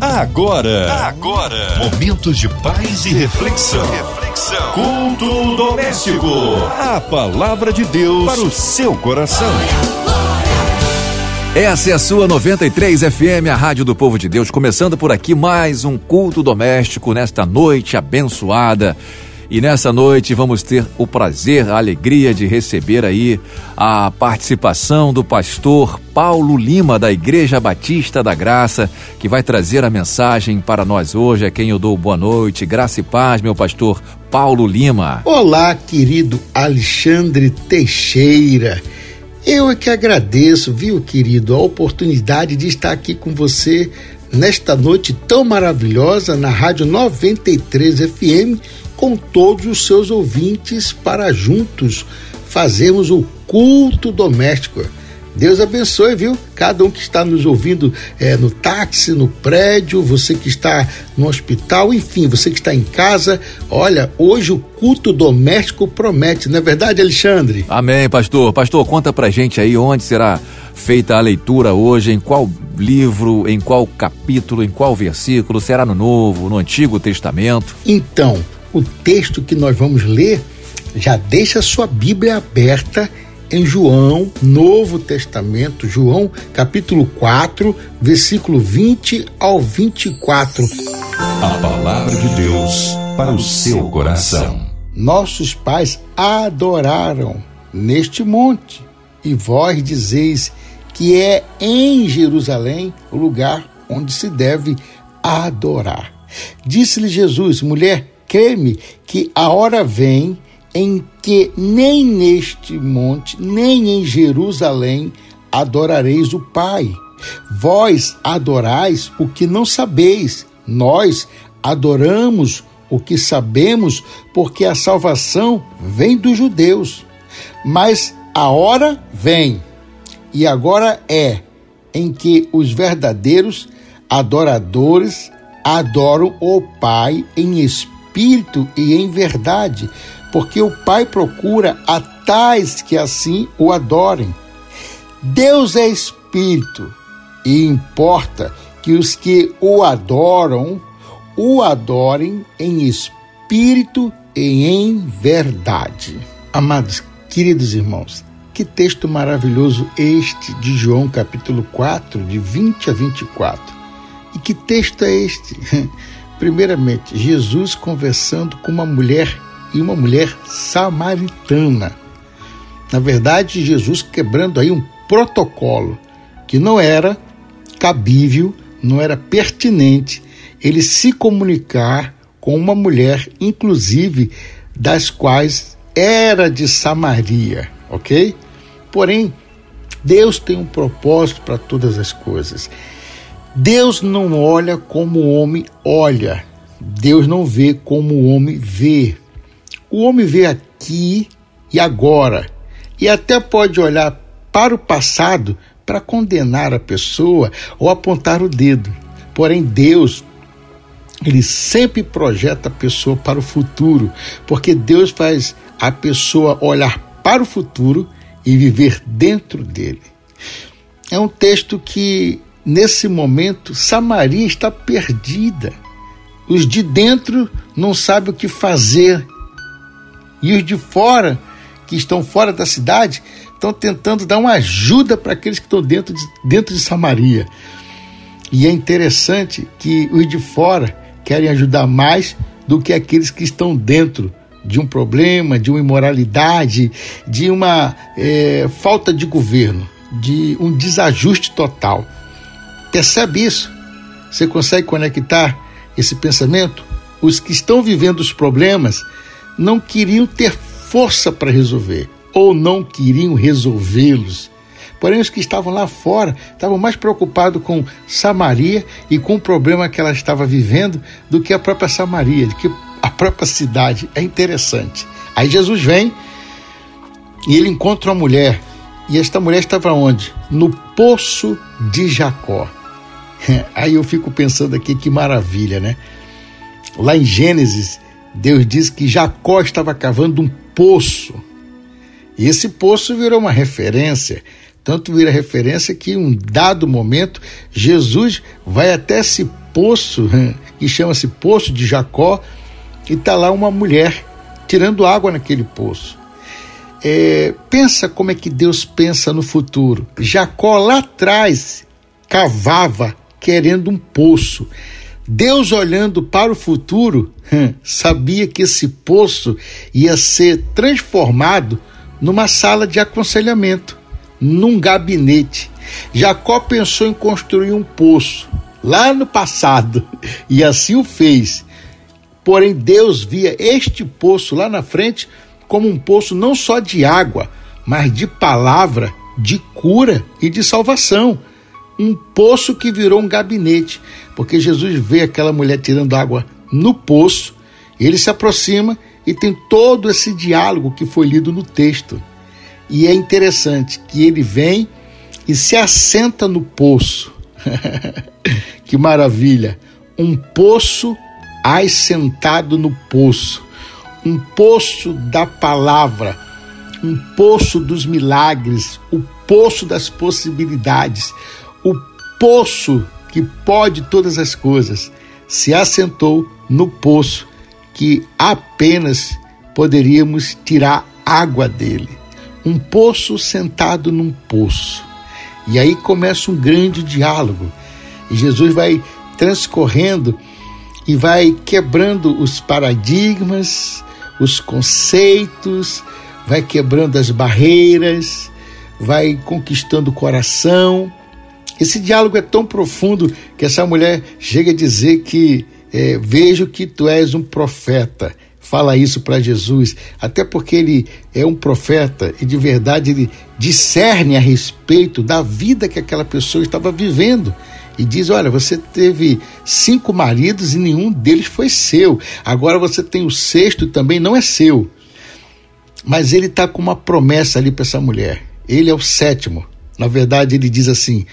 Agora, agora, momentos de paz e reflexão. reflexão. Culto doméstico. A palavra de Deus para o seu coração. Essa é a sua 93 FM, a Rádio do Povo de Deus, começando por aqui mais um culto doméstico nesta noite abençoada. E nessa noite vamos ter o prazer, a alegria de receber aí a participação do pastor Paulo Lima, da Igreja Batista da Graça, que vai trazer a mensagem para nós hoje. É quem eu dou boa noite. Graça e paz, meu pastor Paulo Lima. Olá, querido Alexandre Teixeira. Eu é que agradeço, viu, querido, a oportunidade de estar aqui com você nesta noite tão maravilhosa na Rádio 93 FM com todos os seus ouvintes para juntos fazermos o culto doméstico. Deus abençoe, viu? Cada um que está nos ouvindo é, no táxi, no prédio, você que está no hospital, enfim, você que está em casa. Olha, hoje o culto doméstico promete, não é verdade, Alexandre? Amém, pastor. Pastor, conta pra gente aí onde será feita a leitura hoje, em qual livro, em qual capítulo, em qual versículo? Será no Novo, no Antigo Testamento? Então, o texto que nós vamos ler, já deixa sua Bíblia aberta em João, Novo Testamento, João capítulo 4, versículo 20 ao 24. A palavra de Deus para o seu coração. Nossos pais adoraram neste monte, e vós dizeis que é em Jerusalém o lugar onde se deve adorar. Disse-lhe Jesus: mulher, creme que a hora vem em que nem neste monte, nem em Jerusalém adorareis o Pai. Vós adorais o que não sabeis, nós adoramos o que sabemos, porque a salvação vem dos judeus. Mas a hora vem, e agora é, em que os verdadeiros adoradores adoram o Pai em espírito espírito e em verdade, porque o Pai procura a tais que assim o adorem. Deus é espírito e importa que os que o adoram o adorem em espírito e em verdade. Amados, queridos irmãos, que texto maravilhoso este de João capítulo 4, de 20 a 24. E que texto é este? Primeiramente, Jesus conversando com uma mulher e uma mulher samaritana. Na verdade, Jesus quebrando aí um protocolo que não era cabível, não era pertinente ele se comunicar com uma mulher, inclusive das quais era de Samaria, ok? Porém, Deus tem um propósito para todas as coisas. Deus não olha como o homem olha. Deus não vê como o homem vê. O homem vê aqui e agora. E até pode olhar para o passado para condenar a pessoa ou apontar o dedo. Porém, Deus, ele sempre projeta a pessoa para o futuro, porque Deus faz a pessoa olhar para o futuro e viver dentro dele. É um texto que Nesse momento, Samaria está perdida. Os de dentro não sabem o que fazer. E os de fora, que estão fora da cidade, estão tentando dar uma ajuda para aqueles que estão dentro de, dentro de Samaria. E é interessante que os de fora querem ajudar mais do que aqueles que estão dentro de um problema, de uma imoralidade, de uma é, falta de governo, de um desajuste total. Percebe isso? Você consegue conectar esse pensamento? Os que estão vivendo os problemas não queriam ter força para resolver ou não queriam resolvê-los. Porém, os que estavam lá fora estavam mais preocupados com Samaria e com o problema que ela estava vivendo do que a própria Samaria, do que a própria cidade. É interessante. Aí Jesus vem e ele encontra uma mulher. E esta mulher estava onde? No poço de Jacó. Aí eu fico pensando aqui que maravilha, né? Lá em Gênesis, Deus diz que Jacó estava cavando um poço. E esse poço virou uma referência. Tanto vira referência que em um dado momento Jesus vai até esse poço que chama-se Poço de Jacó e está lá uma mulher tirando água naquele poço. É, pensa como é que Deus pensa no futuro. Jacó lá atrás cavava querendo um poço. Deus, olhando para o futuro, sabia que esse poço ia ser transformado numa sala de aconselhamento, num gabinete. Jacó pensou em construir um poço lá no passado e assim o fez. Porém, Deus via este poço lá na frente como um poço não só de água, mas de palavra, de cura e de salvação. Um poço que virou um gabinete, porque Jesus vê aquela mulher tirando água no poço, ele se aproxima e tem todo esse diálogo que foi lido no texto. E é interessante que ele vem e se assenta no poço. que maravilha! Um poço assentado no poço um poço da palavra, um poço dos milagres, o poço das possibilidades, o poço que pode todas as coisas, se assentou no poço que apenas poderíamos tirar água dele. Um poço sentado num poço. E aí começa um grande diálogo. E Jesus vai transcorrendo e vai quebrando os paradigmas, os conceitos, vai quebrando as barreiras, vai conquistando o coração. Esse diálogo é tão profundo que essa mulher chega a dizer que é, vejo que tu és um profeta. Fala isso para Jesus, até porque ele é um profeta e de verdade ele discerne a respeito da vida que aquela pessoa estava vivendo e diz: Olha, você teve cinco maridos e nenhum deles foi seu. Agora você tem o sexto e também não é seu. Mas ele está com uma promessa ali para essa mulher. Ele é o sétimo. Na verdade, ele diz assim,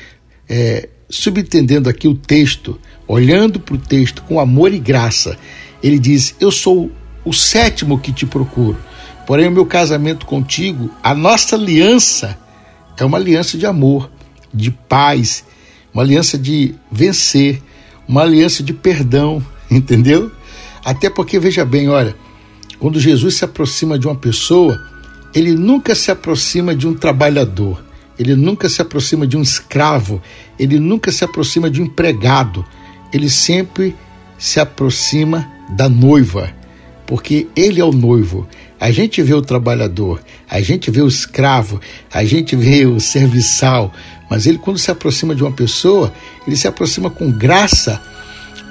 é, subentendendo aqui o texto, olhando para o texto com amor e graça, ele diz: Eu sou o sétimo que te procuro. Porém, o meu casamento contigo, a nossa aliança, é uma aliança de amor, de paz uma aliança de vencer, uma aliança de perdão, entendeu? Até porque, veja bem, olha, quando Jesus se aproxima de uma pessoa, ele nunca se aproxima de um trabalhador, ele nunca se aproxima de um escravo, ele nunca se aproxima de um empregado, ele sempre se aproxima da noiva, porque ele é o noivo. A gente vê o trabalhador, a gente vê o escravo, a gente vê o serviçal, mas ele, quando se aproxima de uma pessoa, ele se aproxima com graça,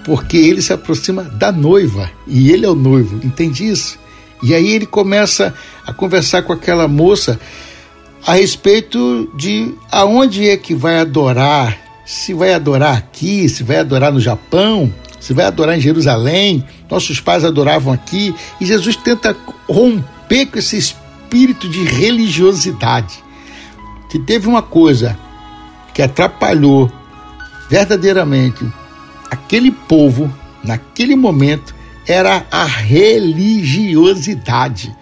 porque ele se aproxima da noiva e ele é o noivo, entende isso? E aí ele começa a conversar com aquela moça a respeito de aonde é que vai adorar, se vai adorar aqui, se vai adorar no Japão, se vai adorar em Jerusalém. Nossos pais adoravam aqui e Jesus tenta romper com esse espírito de religiosidade. Que teve uma coisa que atrapalhou verdadeiramente aquele povo naquele momento era a religiosidade.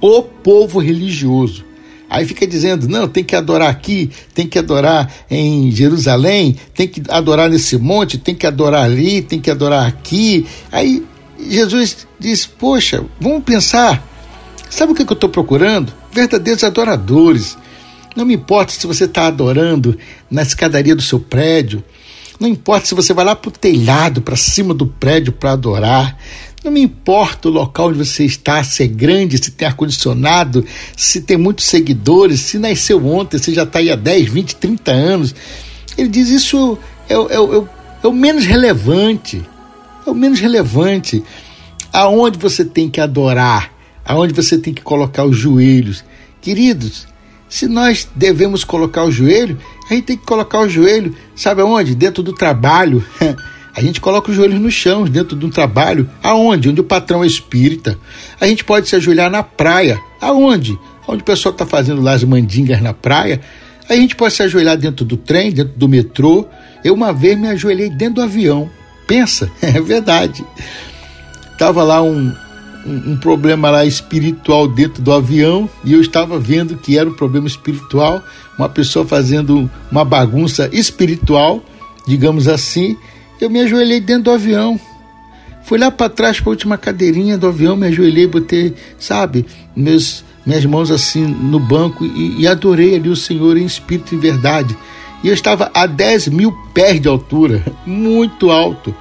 O povo religioso. Aí fica dizendo, não, tem que adorar aqui, tem que adorar em Jerusalém, tem que adorar nesse monte, tem que adorar ali, tem que adorar aqui. Aí Jesus diz, poxa, vamos pensar. Sabe o que eu estou procurando? Verdadeiros adoradores, não me importa se você está adorando na escadaria do seu prédio. Não importa se você vai lá para o telhado, para cima do prédio para adorar. Não me importa o local onde você está, se é grande, se tem ar-condicionado, se tem muitos seguidores, se nasceu ontem, se já está aí há 10, 20, 30 anos. Ele diz isso é, é, é, é o menos relevante. É o menos relevante. Aonde você tem que adorar, aonde você tem que colocar os joelhos. Queridos, se nós devemos colocar o joelho, a gente tem que colocar o joelho, sabe aonde? Dentro do trabalho. A gente coloca os joelhos no chão, dentro de um trabalho. Aonde? Onde o patrão é espírita. A gente pode se ajoelhar na praia. Aonde? Onde o pessoal está fazendo lá as mandingas na praia. A gente pode se ajoelhar dentro do trem, dentro do metrô. Eu uma vez me ajoelhei dentro do avião. Pensa, é verdade. Tava lá um, um, um, problema lá espiritual dentro do avião e eu estava vendo que era um problema espiritual, uma pessoa fazendo uma bagunça espiritual, digamos assim. Eu me ajoelhei dentro do avião. Fui lá para trás para a última cadeirinha do avião, me ajoelhei, botei, sabe, meus, minhas mãos assim no banco e, e adorei ali o Senhor em espírito e verdade. E eu estava a 10 mil pés de altura, muito alto.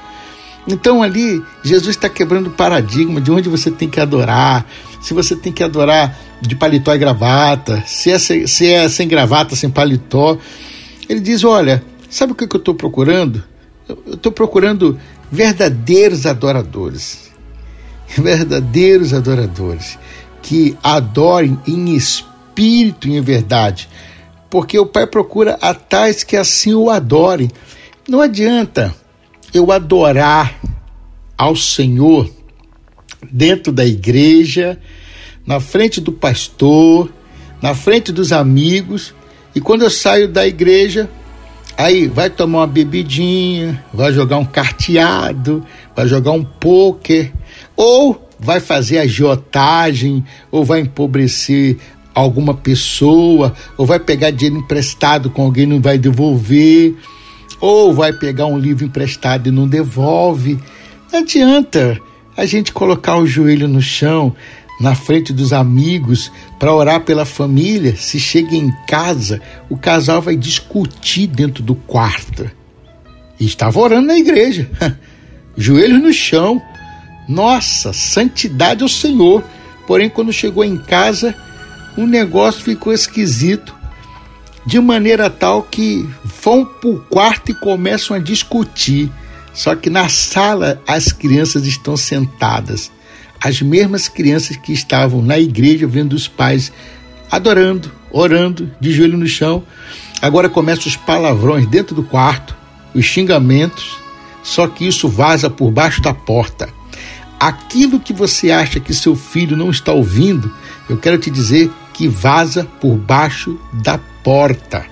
Então ali, Jesus está quebrando o paradigma de onde você tem que adorar, se você tem que adorar de paletó e gravata, se é, se é sem gravata, sem paletó. Ele diz: Olha, sabe o que eu estou procurando? Eu estou procurando verdadeiros adoradores. Verdadeiros adoradores que adorem em espírito e em verdade. Porque o Pai procura a tais que assim o adorem. Não adianta eu adorar ao Senhor dentro da igreja, na frente do pastor, na frente dos amigos, e quando eu saio da igreja, aí vai tomar uma bebidinha, vai jogar um carteado, vai jogar um pôquer, ou vai fazer agiotagem, ou vai empobrecer alguma pessoa, ou vai pegar dinheiro emprestado com alguém e não vai devolver, ou vai pegar um livro emprestado e não devolve. Não adianta a gente colocar o joelho no chão, na frente dos amigos, para orar pela família. Se chega em casa, o casal vai discutir dentro do quarto. E estava orando na igreja, joelhos no chão. Nossa, santidade ao Senhor. Porém, quando chegou em casa, o negócio ficou esquisito, de maneira tal que vão para o quarto e começam a discutir. Só que na sala as crianças estão sentadas, as mesmas crianças que estavam na igreja vendo os pais adorando, orando, de joelho no chão. Agora começam os palavrões dentro do quarto, os xingamentos, só que isso vaza por baixo da porta. Aquilo que você acha que seu filho não está ouvindo, eu quero te dizer que vaza por baixo da porta.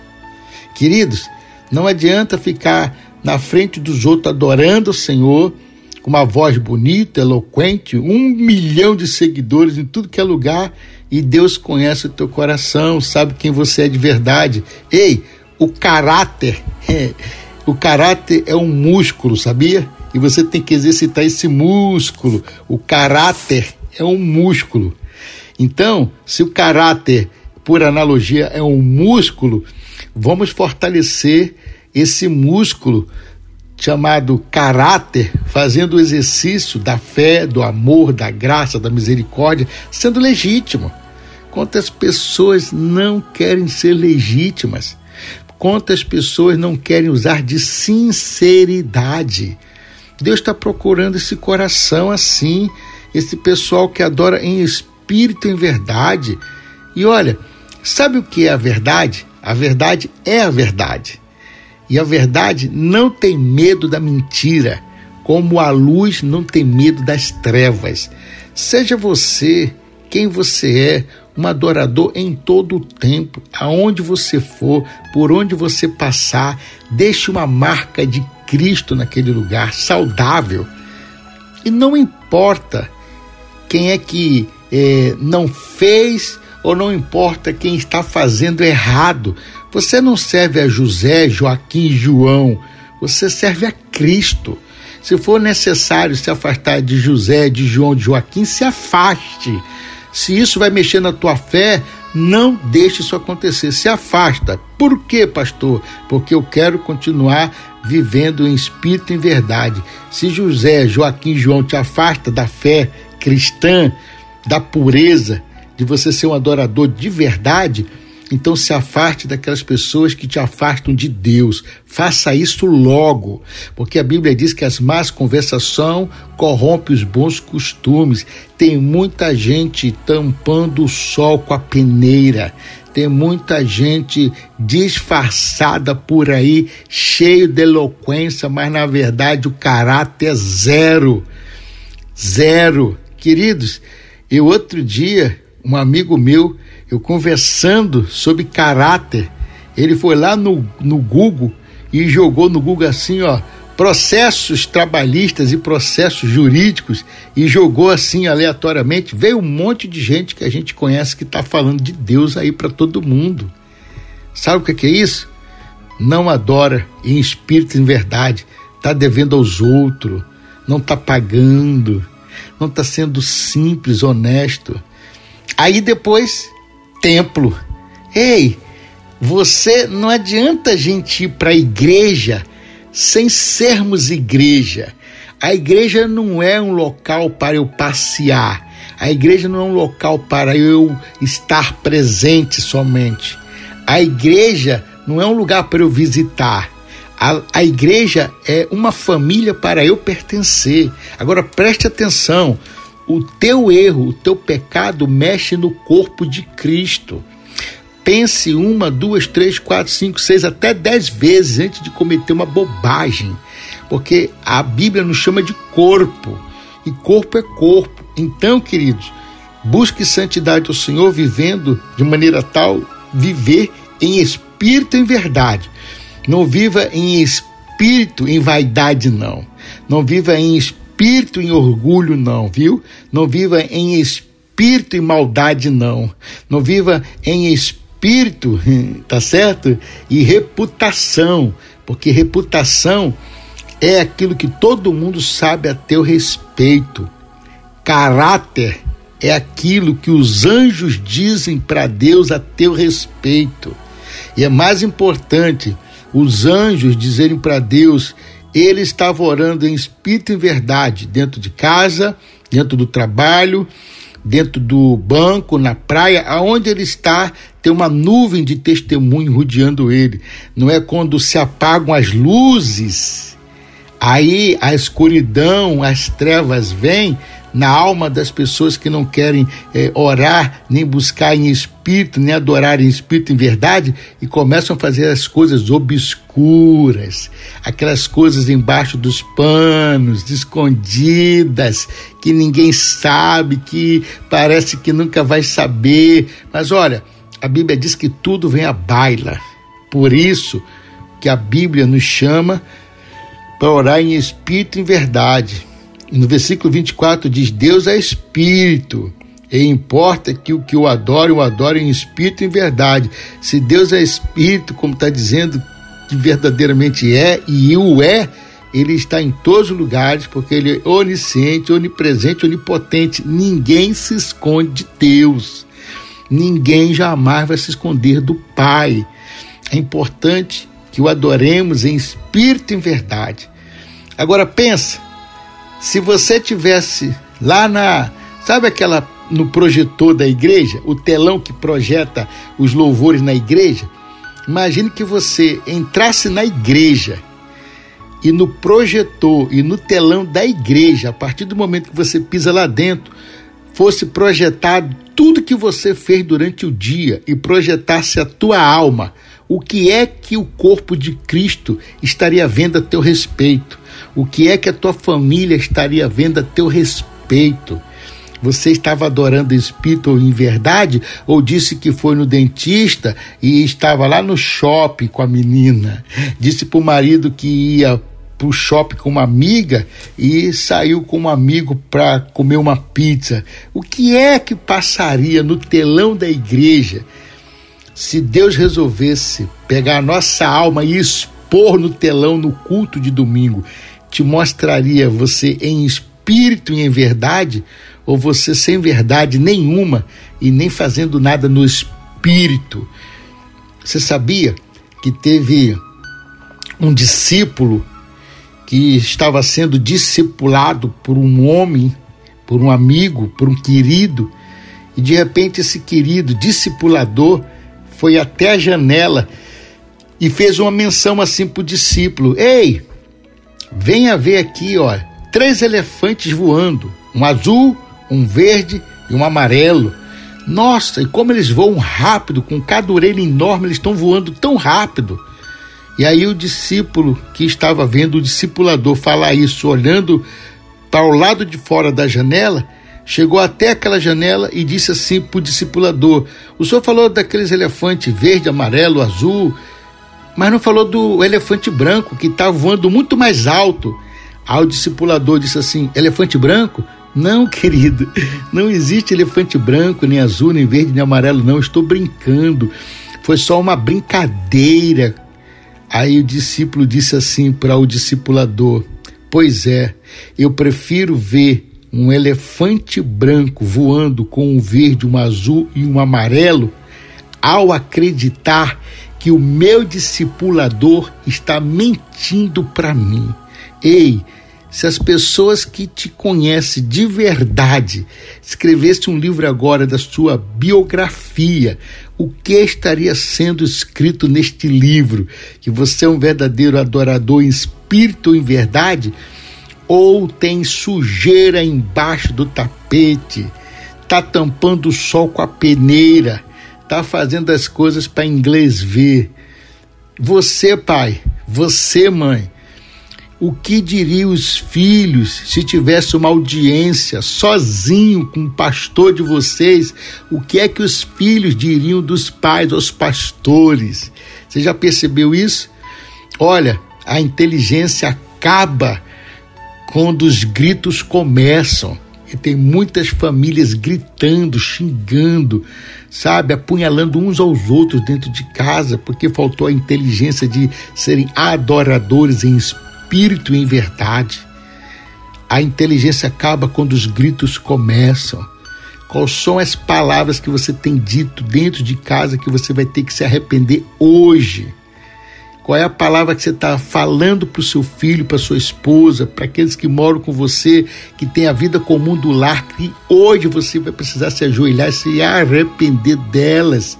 Queridos, não adianta ficar na frente dos outros adorando o Senhor com uma voz bonita, eloquente, um milhão de seguidores em tudo que é lugar e Deus conhece o teu coração, sabe quem você é de verdade. Ei, o caráter, é, o caráter é um músculo, sabia? E você tem que exercitar esse músculo. O caráter é um músculo. Então, se o caráter, por analogia, é um músculo, vamos fortalecer esse músculo chamado caráter, fazendo o exercício da fé, do amor, da graça, da misericórdia, sendo legítimo. Quantas pessoas não querem ser legítimas? Quantas pessoas não querem usar de sinceridade? Deus está procurando esse coração assim, esse pessoal que adora em espírito em verdade. E olha, sabe o que é a verdade? A verdade é a verdade. E a verdade não tem medo da mentira, como a luz não tem medo das trevas. Seja você quem você é, um adorador em todo o tempo, aonde você for, por onde você passar, deixe uma marca de Cristo naquele lugar, saudável. E não importa quem é que é, não fez ou não importa quem está fazendo errado, você não serve a José, Joaquim e João, você serve a Cristo. Se for necessário se afastar de José, de João, de Joaquim, se afaste. Se isso vai mexer na tua fé, não deixe isso acontecer. Se afasta. Por quê, pastor? Porque eu quero continuar vivendo em espírito e em verdade. Se José, Joaquim João te afasta da fé cristã, da pureza, de você ser um adorador de verdade, então se afaste daquelas pessoas que te afastam de Deus. Faça isso logo, porque a Bíblia diz que as más conversações corrompem os bons costumes. Tem muita gente tampando o sol com a peneira. Tem muita gente disfarçada por aí, cheio de eloquência, mas na verdade o caráter é zero. Zero. Queridos, eu outro dia, um amigo meu, eu conversando sobre caráter, ele foi lá no, no Google e jogou no Google assim, ó, processos trabalhistas e processos jurídicos e jogou assim aleatoriamente. Veio um monte de gente que a gente conhece que está falando de Deus aí para todo mundo. Sabe o que é isso? Não adora em espírito e em verdade. está devendo aos outros, não está pagando, não está sendo simples, honesto. Aí depois, templo. Ei, você não adianta a gente ir para a igreja sem sermos igreja. A igreja não é um local para eu passear. A igreja não é um local para eu estar presente somente. A igreja não é um lugar para eu visitar. A, a igreja é uma família para eu pertencer. Agora preste atenção: o teu erro, o teu pecado mexe no corpo de Cristo. Pense uma, duas, três, quatro, cinco, seis, até dez vezes antes de cometer uma bobagem, porque a Bíblia nos chama de corpo e corpo é corpo. Então, queridos, busque santidade ao Senhor, vivendo de maneira tal, viver em espírito e em verdade. Não viva em espírito em vaidade, não. Não viva em espírito em orgulho, não, viu? Não viva em espírito em maldade, não. Não viva em espírito, tá certo? E reputação, porque reputação é aquilo que todo mundo sabe a teu respeito. Caráter é aquilo que os anjos dizem para Deus a teu respeito. E é mais importante os anjos dizerem para Deus, ele estava orando em espírito e verdade, dentro de casa, dentro do trabalho, dentro do banco, na praia, aonde ele está, tem uma nuvem de testemunho rodeando ele. Não é quando se apagam as luzes, aí a escuridão, as trevas vêm, na alma das pessoas que não querem é, orar, nem buscar em espírito, nem adorar em espírito em verdade, e começam a fazer as coisas obscuras, aquelas coisas embaixo dos panos, escondidas, que ninguém sabe, que parece que nunca vai saber. Mas olha, a Bíblia diz que tudo vem à baila. Por isso que a Bíblia nos chama para orar em espírito e em verdade no versículo 24 diz: Deus é espírito. E importa que o que o adore, o adore em espírito e em verdade. Se Deus é espírito, como está dizendo que verdadeiramente é, e o é, ele está em todos os lugares, porque ele é onisciente, onipresente, onipotente. Ninguém se esconde de Deus. Ninguém jamais vai se esconder do Pai. É importante que o adoremos em espírito e em verdade. Agora pensa, se você tivesse lá na, sabe aquela no projetor da igreja, o telão que projeta os louvores na igreja, imagine que você entrasse na igreja e no projetor e no telão da igreja, a partir do momento que você pisa lá dentro, fosse projetado tudo que você fez durante o dia e projetasse a tua alma, o que é que o corpo de Cristo estaria vendo a teu respeito? O que é que a tua família estaria vendo a teu respeito? Você estava adorando espírito em verdade ou disse que foi no dentista e estava lá no shopping com a menina? Disse para o marido que ia para o shopping com uma amiga e saiu com um amigo para comer uma pizza. O que é que passaria no telão da igreja se Deus resolvesse pegar a nossa alma e expor no telão no culto de domingo? Te mostraria você em espírito e em verdade, ou você sem verdade nenhuma e nem fazendo nada no espírito. Você sabia que teve um discípulo que estava sendo discipulado por um homem, por um amigo, por um querido, e de repente esse querido discipulador foi até a janela e fez uma menção assim para o discípulo: Ei, Venha ver aqui, ó, três elefantes voando, um azul, um verde e um amarelo. Nossa, e como eles voam rápido, com cada orelha enorme, eles estão voando tão rápido. E aí o discípulo que estava vendo o discipulador falar isso, olhando para o lado de fora da janela, chegou até aquela janela e disse assim para o discipulador: O senhor falou daqueles elefantes verde, amarelo, azul mas não falou do elefante branco que está voando muito mais alto. Aí o discipulador disse assim: elefante branco? Não, querido, não existe elefante branco, nem azul, nem verde, nem amarelo, não. Estou brincando. Foi só uma brincadeira. Aí o discípulo disse assim para o discipulador: Pois é, eu prefiro ver um elefante branco voando com um verde, um azul e um amarelo, ao acreditar que o meu discipulador está mentindo para mim. Ei, se as pessoas que te conhecem de verdade escrevessem um livro agora da sua biografia, o que estaria sendo escrito neste livro? Que você é um verdadeiro adorador em espírito ou em verdade? Ou tem sujeira embaixo do tapete? Tá tampando o sol com a peneira? Tá fazendo as coisas para inglês ver? Você, pai, você, mãe, o que diriam os filhos se tivesse uma audiência sozinho com o pastor de vocês? O que é que os filhos diriam dos pais aos pastores? Você já percebeu isso? Olha, a inteligência acaba quando os gritos começam. E tem muitas famílias gritando, xingando, sabe, apunhalando uns aos outros dentro de casa, porque faltou a inteligência de serem adoradores em espírito e em verdade. A inteligência acaba quando os gritos começam. Quais são as palavras que você tem dito dentro de casa que você vai ter que se arrepender hoje? Qual é a palavra que você está falando para o seu filho, para sua esposa, para aqueles que moram com você, que tem a vida comum do lar, que hoje você vai precisar se ajoelhar e se arrepender delas?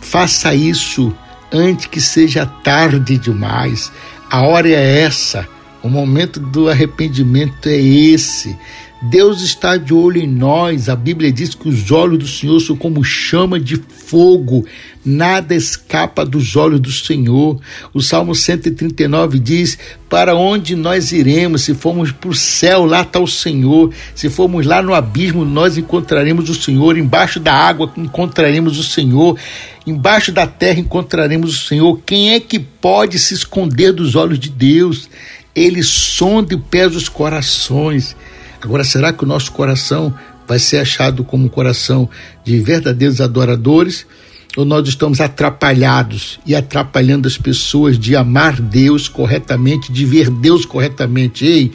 Faça isso antes que seja tarde demais. A hora é essa, o momento do arrependimento é esse. Deus está de olho em nós. A Bíblia diz que os olhos do Senhor são como chama de fogo, nada escapa dos olhos do Senhor. O Salmo 139 diz: Para onde nós iremos? Se formos para o céu, lá está o Senhor. Se formos lá no abismo, nós encontraremos o Senhor. Embaixo da água, encontraremos o Senhor. Embaixo da terra, encontraremos o Senhor. Quem é que pode se esconder dos olhos de Deus? Ele sonda e pesa os corações. Agora, será que o nosso coração vai ser achado como um coração de verdadeiros adoradores? ou nós estamos atrapalhados e atrapalhando as pessoas de amar Deus corretamente, de ver Deus corretamente. Ei,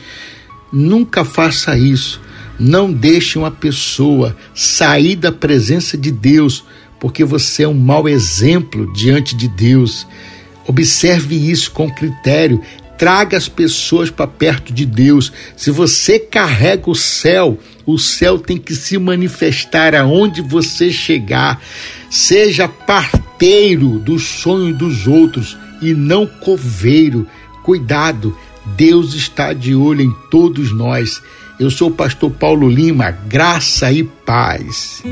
nunca faça isso. Não deixe uma pessoa sair da presença de Deus, porque você é um mau exemplo diante de Deus. Observe isso com critério. Traga as pessoas para perto de Deus. Se você carrega o céu, o céu tem que se manifestar aonde você chegar. Seja parteiro do sonho dos outros e não coveiro. Cuidado, Deus está de olho em todos nós. Eu sou o pastor Paulo Lima, graça e paz.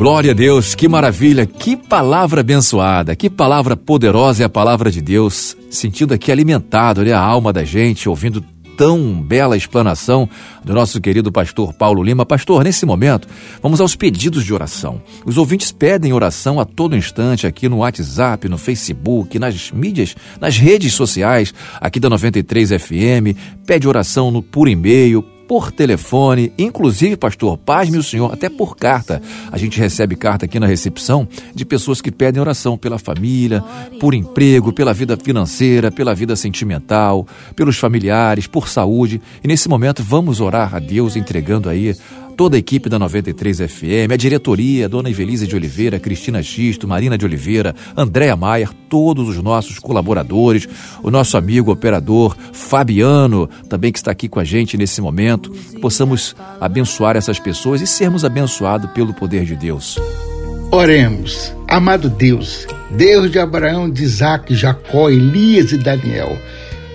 Glória a Deus, que maravilha, que palavra abençoada, que palavra poderosa é a palavra de Deus, sentindo aqui alimentado a alma da gente, ouvindo tão bela explanação do nosso querido pastor Paulo Lima. Pastor, nesse momento, vamos aos pedidos de oração. Os ouvintes pedem oração a todo instante aqui no WhatsApp, no Facebook, nas mídias, nas redes sociais aqui da 93 FM. Pede oração no, por e-mail, por telefone, inclusive, pastor, pasme o senhor, até por carta. A gente recebe carta aqui na recepção de pessoas que pedem oração pela família, por emprego, pela vida financeira, pela vida sentimental, pelos familiares, por saúde. E nesse momento vamos orar a Deus entregando aí toda a equipe da 93 FM, a diretoria, Dona Ivelise de Oliveira, Cristina Xisto, Marina de Oliveira, Andréa Maier, todos os nossos colaboradores, o nosso amigo operador Fabiano, também que está aqui com a gente nesse momento, possamos abençoar essas pessoas e sermos abençoados pelo poder de Deus. Oremos, amado Deus, Deus de Abraão, de Isaac, Jacó, Elias e Daniel,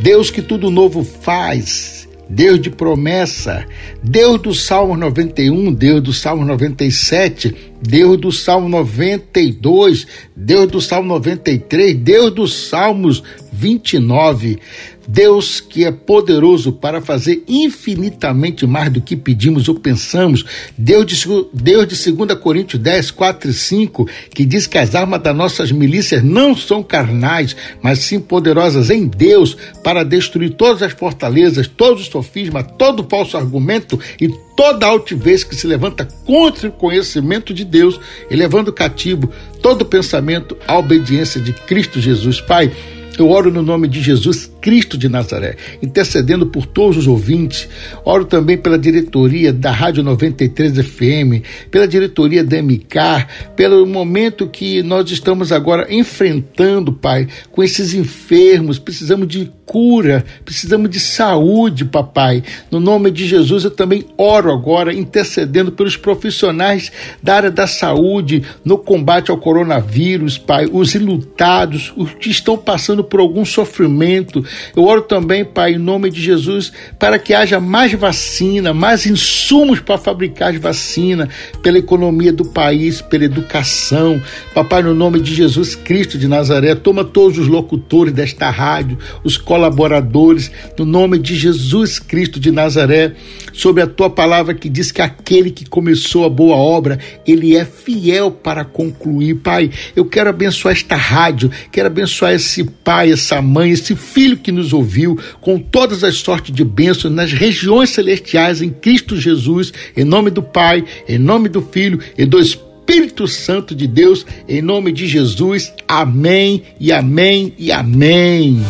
Deus que tudo novo faz, Deus de promessa, Deus do Salmo 91, Deus do Salmo 97, Deus do Salmo 92, Deus do Salmo 93, Deus dos Salmos 29. Deus que é poderoso para fazer infinitamente mais do que pedimos ou pensamos. Deus de, Deus de 2 Coríntios 10, 4 e 5, que diz que as armas das nossas milícias não são carnais, mas sim poderosas em Deus para destruir todas as fortalezas, todos os sofismas, todo falso argumento e toda altivez que se levanta contra o conhecimento de Deus, elevando cativo todo pensamento à obediência de Cristo Jesus. Pai, Eu oro no nome de Jesus Cristo de Nazaré, intercedendo por todos os ouvintes. Oro também pela diretoria da Rádio 93 FM, pela diretoria da MK, pelo momento que nós estamos agora enfrentando, Pai, com esses enfermos. Precisamos de cura, precisamos de saúde, papai. No nome de Jesus, eu também oro agora, intercedendo pelos profissionais da área da saúde no combate ao coronavírus, Pai, os ilutados, os que estão passando por algum sofrimento. Eu oro também, Pai, em nome de Jesus, para que haja mais vacina, mais insumos para fabricar as vacinas, pela economia do país, pela educação. Papai, no nome de Jesus Cristo de Nazaré, toma todos os locutores desta rádio, os colaboradores, no nome de Jesus Cristo de Nazaré, sobre a tua palavra que diz que aquele que começou a boa obra, ele é fiel para concluir. Pai, eu quero abençoar esta rádio, quero abençoar esse pai, essa mãe, esse filho que nos ouviu, com todas as sortes de bênçãos nas regiões celestiais em Cristo Jesus, em nome do Pai, em nome do Filho e do Espírito Santo de Deus, em nome de Jesus. Amém e amém e amém.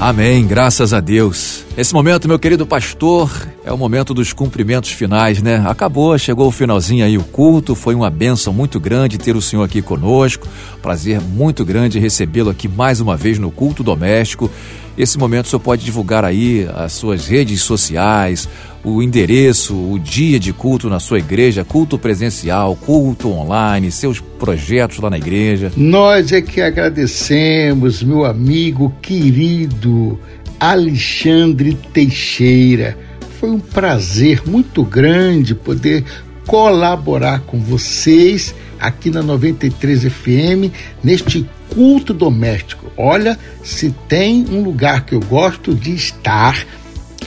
Amém, graças a Deus. Esse momento, meu querido pastor, é o momento dos cumprimentos finais, né? Acabou, chegou o finalzinho aí o culto, foi uma benção muito grande ter o senhor aqui conosco. Prazer muito grande recebê-lo aqui mais uma vez no culto doméstico. Esse momento o senhor pode divulgar aí as suas redes sociais, o endereço, o dia de culto na sua igreja, culto presencial, culto online, seus projetos lá na igreja. Nós é que agradecemos, meu amigo querido Alexandre Teixeira. Foi um prazer muito grande poder colaborar com vocês aqui na 93 FM neste culto doméstico. Olha, se tem um lugar que eu gosto de estar,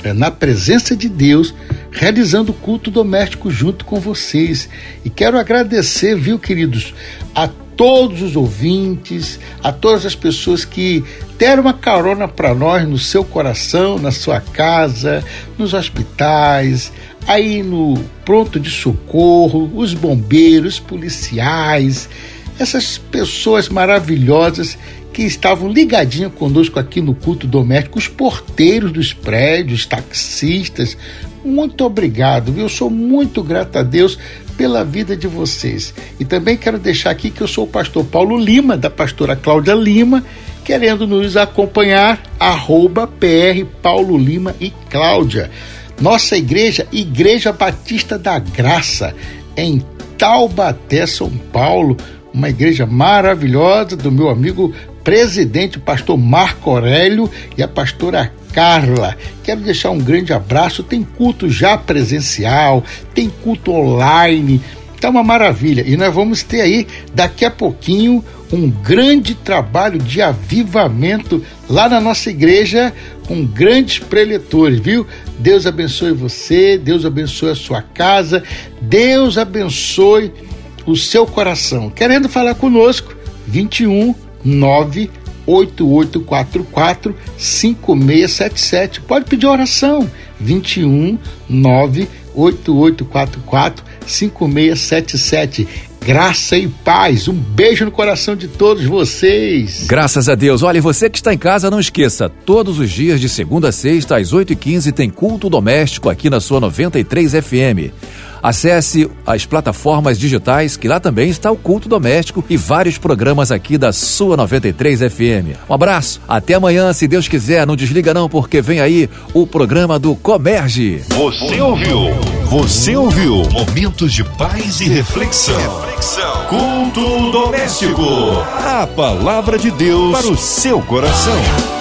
é na presença de Deus, realizando o culto doméstico junto com vocês. E quero agradecer, viu, queridos, a todos os ouvintes, a todas as pessoas que deram uma carona para nós no seu coração, na sua casa, nos hospitais, aí no pronto de socorro, os bombeiros, policiais, essas pessoas maravilhosas que estavam ligadinhos conosco aqui no culto doméstico, os porteiros dos prédios, taxistas. Muito obrigado, viu? Eu sou muito grato a Deus pela vida de vocês. E também quero deixar aqui que eu sou o pastor Paulo Lima, da pastora Cláudia Lima, querendo nos acompanhar, arroba PR Paulo Lima e Cláudia. Nossa igreja, Igreja Batista da Graça, em Taubaté, São Paulo, uma igreja maravilhosa do meu amigo presidente, o pastor Marco Aurélio e a pastora Carla. Quero deixar um grande abraço. Tem culto já presencial, tem culto online. Tá uma maravilha. E nós vamos ter aí daqui a pouquinho um grande trabalho de avivamento lá na nossa igreja com grandes preletores, viu? Deus abençoe você, Deus abençoe a sua casa, Deus abençoe o seu coração. Querendo falar conosco, 21 98844 5677. Pode pedir oração. 21 98844 5677. Graça e paz. Um beijo no coração de todos vocês. Graças a Deus. Olha, você que está em casa, não esqueça: todos os dias, de segunda a sexta, às 8h15, tem culto doméstico aqui na sua 93 FM. Acesse as plataformas digitais, que lá também está o Culto Doméstico e vários programas aqui da sua 93 FM. Um abraço, até amanhã, se Deus quiser. Não desliga não, porque vem aí o programa do Comerge. Você ouviu? Você ouviu? Momentos de paz e reflexão. reflexão. Culto doméstico. A palavra de Deus para o seu coração.